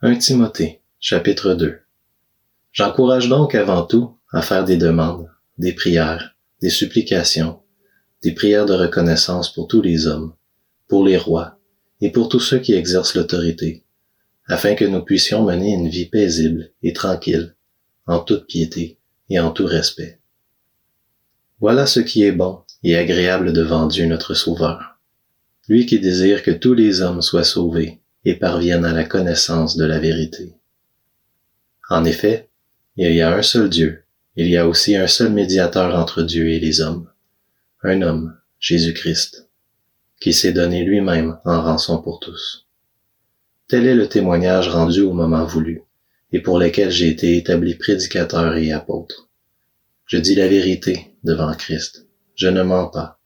1 Timothée, chapitre 2. J'encourage donc avant tout à faire des demandes, des prières, des supplications, des prières de reconnaissance pour tous les hommes, pour les rois et pour tous ceux qui exercent l'autorité, afin que nous puissions mener une vie paisible et tranquille, en toute piété et en tout respect. Voilà ce qui est bon et agréable devant Dieu notre Sauveur, lui qui désire que tous les hommes soient sauvés et parviennent à la connaissance de la vérité. En effet, il y a un seul Dieu, il y a aussi un seul médiateur entre Dieu et les hommes, un homme, Jésus-Christ, qui s'est donné lui-même en rançon pour tous. Tel est le témoignage rendu au moment voulu, et pour lequel j'ai été établi prédicateur et apôtre. Je dis la vérité devant Christ, je ne mens pas,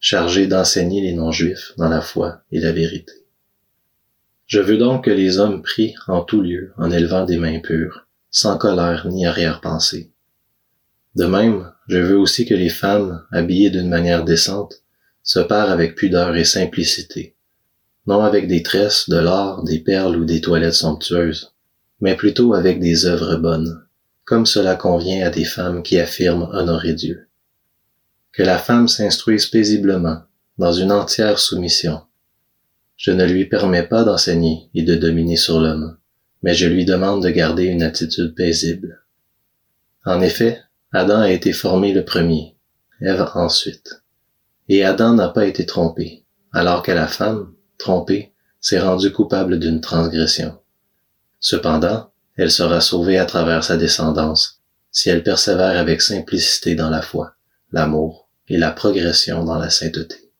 chargé d'enseigner les non-juifs dans la foi et la vérité. Je veux donc que les hommes prient en tout lieu en élevant des mains pures, sans colère ni arrière-pensée. De même, je veux aussi que les femmes, habillées d'une manière décente, se parent avec pudeur et simplicité, non avec des tresses, de l'or, des perles ou des toilettes somptueuses, mais plutôt avec des œuvres bonnes, comme cela convient à des femmes qui affirment honorer Dieu. Que la femme s'instruise paisiblement, dans une entière soumission, je ne lui permets pas d'enseigner et de dominer sur l'homme, mais je lui demande de garder une attitude paisible. En effet, Adam a été formé le premier, Ève ensuite. Et Adam n'a pas été trompé, alors que la femme, trompée, s'est rendue coupable d'une transgression. Cependant, elle sera sauvée à travers sa descendance, si elle persévère avec simplicité dans la foi, l'amour et la progression dans la sainteté.